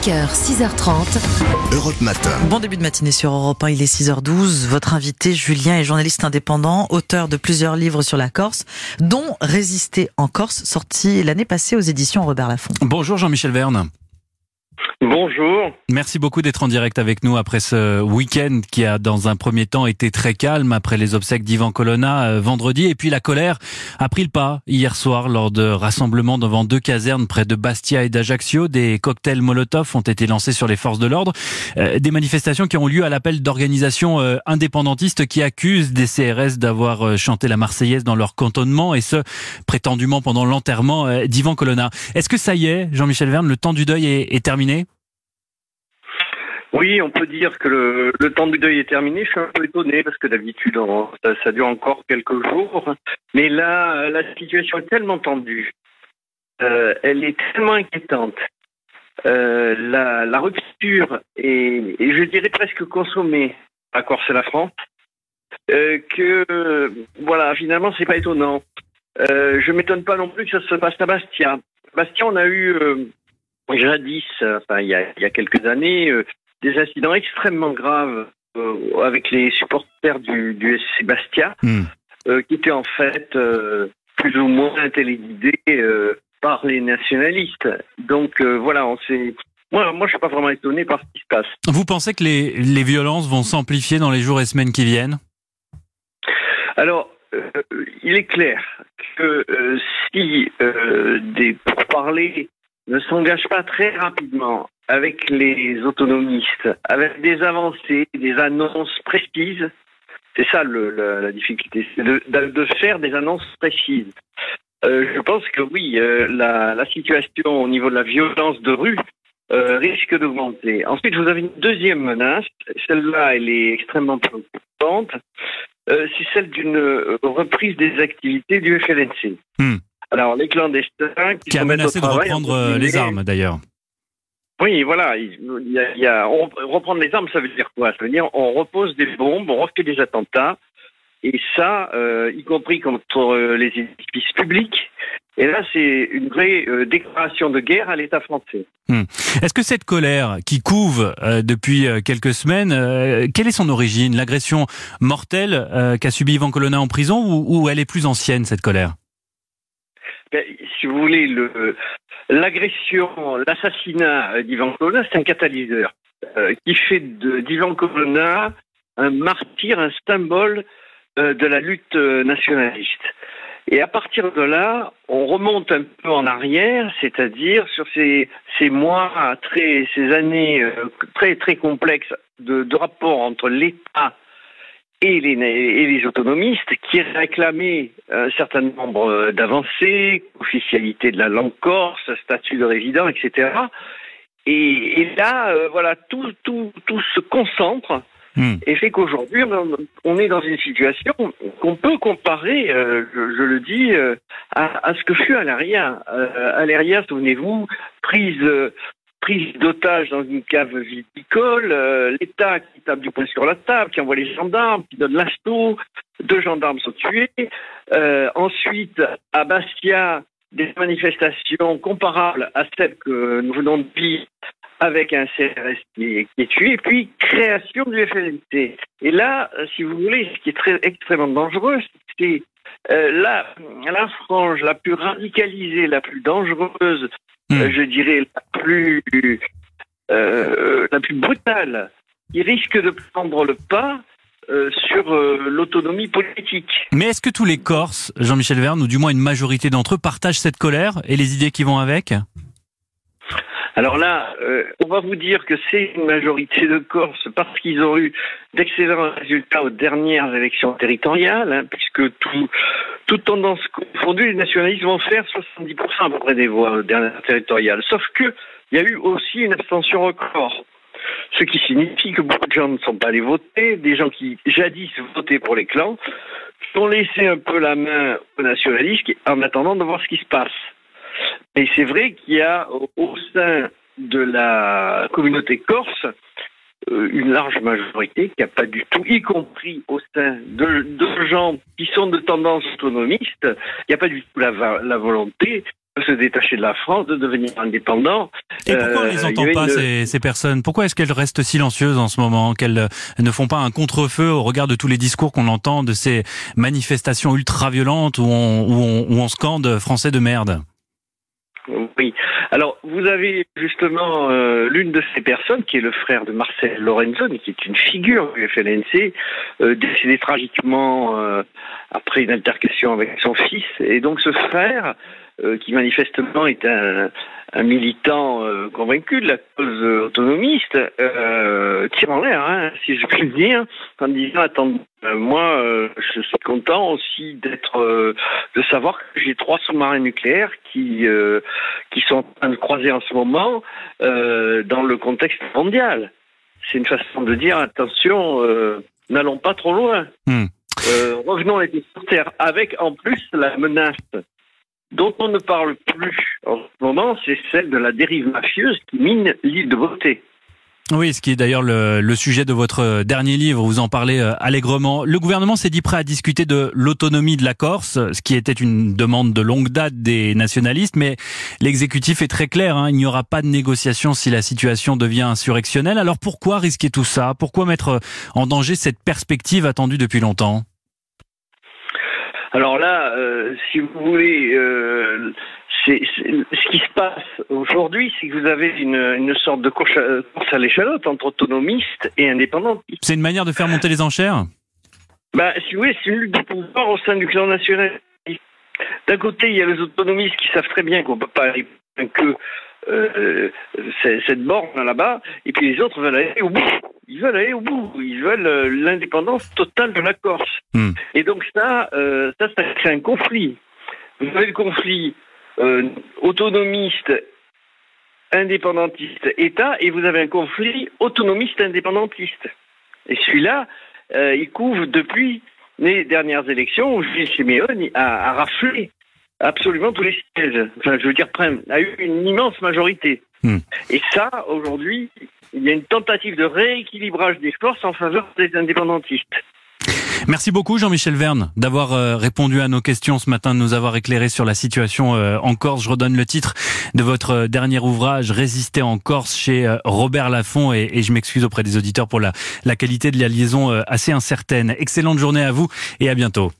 5h, 6h30. Europe Matin. Bon début de matinée sur Europe 1, il est 6h12. Votre invité, Julien, est journaliste indépendant, auteur de plusieurs livres sur la Corse, dont Résister en Corse, sorti l'année passée aux éditions Robert Laffont. Bonjour Jean-Michel Verne. Bonjour. Merci beaucoup d'être en direct avec nous après ce week-end qui a dans un premier temps été très calme après les obsèques d'Ivan Colonna euh, vendredi et puis la colère a pris le pas hier soir lors de rassemblements devant deux casernes près de Bastia et d'Ajaccio. Des cocktails Molotov ont été lancés sur les forces de l'ordre. Euh, des manifestations qui ont lieu à l'appel d'organisations euh, indépendantistes qui accusent des CRS d'avoir chanté la Marseillaise dans leur cantonnement et ce prétendument pendant l'enterrement d'Ivan Colonna. Est-ce que ça y est, Jean-Michel Verne, le temps du deuil est, est terminé? Oui, on peut dire que le, le, temps du deuil est terminé. Je suis un peu étonné parce que d'habitude, ça, ça, dure encore quelques jours. Mais là, la situation est tellement tendue. Euh, elle est tellement inquiétante. Euh, la, la, rupture est, je dirais presque consommée à Corse et la France. Euh, que voilà, finalement, c'est pas étonnant. Euh, je m'étonne pas non plus que ça se passe à Bastia. Bastia, on a eu euh, jadis, enfin il y a, il y a quelques années, des incidents extrêmement graves euh, avec les supporters du, du SC Bastia, Hmm. euh, qui étaient en fait euh, plus ou moins téléguidés euh, par les nationalistes. Donc euh, voilà, on s'est. Moi, moi, je suis pas vraiment étonné par ce qui se passe. Vous pensez que les, les violences vont s'amplifier dans les jours et semaines qui viennent? Alors, euh, il est clair que euh, si euh, des pourparlers ne s'engagent pas très rapidement avec les autonomistes, avec des avancées, des annonces précises, c'est ça le, la, difficulté, c'est de, faire des annonces précises. Euh, je pense que oui, euh, la, situation au niveau de la violence de rue euh, risque d'augmenter. Ensuite, vous avez une deuxième menace. Celle-là, elle est extrêmement préoccupante. C'est celle d'une reprise des activités du FLNC. Hmm. Alors, les clandestins qui, qui a menacé de reprendre euh, les armes, d'ailleurs. Oui, voilà. Il y a, il y a, on, reprendre les armes, ça veut dire quoi? Ça veut dire on repose des bombes, on refait des attentats, et ça, euh, y compris contre les édifices publics. Et là, c'est une vraie euh, déclaration de guerre à l'État français. Hum. Est-ce que cette colère qui couve euh, depuis quelques semaines, euh, quelle est son origine? L'agression mortelle euh, qu'a subie Ivan Colonna en prison ou, ou, elle est plus ancienne, cette colère? Si vous voulez, le, l'agression, l'assassinat d'Ivan Colonna, c'est un catalyseur euh, qui fait d'Ivan Colonna un martyr, un symbole euh, de la lutte nationaliste. Et à partir de là, on remonte un peu en arrière, c'est-à-dire sur ces, mois, très, ces années euh, très très complexes de, de rapport entre l'État et les, et les autonomistes qui réclamaient un certain nombre d'avancées, officialité de la langue corse, statut de résident, etc. Et, et là, euh, voilà, tout, tout, tout se concentre Mmh. et fait qu'aujourd'hui, on est dans une situation qu'on peut comparer, euh, je, je, le dis, euh, à, à, ce que fut Alaria. Euh, Alaria, souvenez-vous, prise, prise d'otage dans une cave viticole, euh, l'État qui tape du poing sur la table, qui envoie les gendarmes, qui donne l'assaut, deux gendarmes sont tués. Euh, ensuite, à Bastia, des manifestations comparables à celles que nous venons de vivre avec un CRS qui est, tué, et puis création du FLNT. Et là, si vous voulez, ce qui est très extrêmement dangereux, c'est euh, la, la frange la plus radicalisée, la plus dangereuse, mmh. euh, je dirais la plus euh, la plus brutale, qui risque de prendre le pas euh, sur l'autonomie politique. Mais est-ce que tous les Corses, Jean-Michel Verne, ou du moins une majorité d'entre eux, partagent cette colère et les idées qui vont avec? Alors là, euh, on va vous dire que c'est une majorité de Corse parce qu'ils ont eu d'excellents résultats aux dernières élections territoriales, hein, puisque tout, toute tendance confondue, les nationalistes vont faire 70% à peu près des voix aux dernières territoriales. Sauf que il y a eu aussi une abstention record. Ce qui signifie que beaucoup de gens ne sont pas allés voter, des gens qui jadis votaient pour les clans, ont laissé un peu la main aux nationalistes en attendant de voir ce qui se passe. Et c'est vrai qu'il y a au sein de la communauté corse euh, une large majorité qui n'a pas du tout, y compris au sein de, de, gens qui sont de tendance autonomiste, il n'y a pas du tout la, la, volonté de se détacher de la France, de devenir indépendant. Et pourquoi on les entend pas, ces, ces, personnes? Pourquoi est-ce qu'elles restent silencieuses en ce moment Qu'elles ne font pas un contre-feu au regard de tous les discours qu'on entend de ces manifestations ultra-violentes où on, où on, où on scande « français de merde ». Alors, vous avez justement euh, l'une de ces personnes, qui est le frère de Marcel Lorenzoni, qui est une figure du FLNC, euh, décédé tragiquement euh, après une altercation avec son fils. Et donc, ce frère, qui manifestement est un, un militant euh, convaincu de la cause autonomiste, euh, tire en l'air, hein, si je puis le dire, en disant attends, euh, moi euh, je suis content aussi d'être, de savoir que j'ai trois sous-marins nucléaires qui qui sont en train de croiser en ce moment dans le contexte mondial. C'est une façon de dire attention, n'allons pas trop loin. Hmm. revenons à sur terre, avec en plus la menace dont on ne parle plus en ce moment, c'est celle de la dérive mafieuse qui mine l'île de beauté. Oui, ce qui est d'ailleurs le, sujet de votre dernier livre, vous en parlez euh, allègrement. Le gouvernement s'est dit prêt à discuter de l'autonomie de la Corse, ce qui était une demande de longue date des nationalistes, mais l'exécutif est très clair, hein, il n'y aura pas de négociation si la situation devient insurrectionnelle. Alors pourquoi risquer tout ça? Pourquoi mettre en danger cette perspective attendue depuis longtemps? Alors là, euh, si vous voulez, euh, ce qui se passe aujourd'hui, c'est que vous avez une, une sorte de course à, l'échalote entre autonomistes et indépendantistes. C'est une manière de faire monter les enchères ben, Si vous voulez, c'est une lutte de pouvoir au sein du clan national. D'un côté, il y a les autonomistes qui savent très bien qu'on ne peut pas aller que euh, cette borne là-bas, et puis les autres veulent aller au bout. Ils veulent aller au bout. Ils veulent euh, l'indépendance totale de la Corse. Hmm. Et donc ça, euh, ça, ça crée un conflit. Vous avez le conflit euh, autonomiste, indépendantiste, État, et vous avez un conflit autonomiste, indépendantiste. Et celui-là, euh, il couvre depuis les dernières élections où Gilles Simeone a, a raflé absolument tous les sièges. Enfin, je veux dire, a eu une immense majorité. Hmm. Et ça, aujourd'hui, il y a une tentative de rééquilibrage des forces en faveur des indépendantistes. Merci beaucoup Jean-Michel Verne d'avoir euh, répondu à nos questions ce matin, de nous avoir éclairé sur la situation euh, en Corse. Je redonne le titre de votre euh, dernier ouvrage, Résister en Corse, chez Robert Laffont, et, et je m'excuse auprès des auditeurs pour la, la qualité de la liaison assez incertaine. Excellente journée à vous et à bientôt.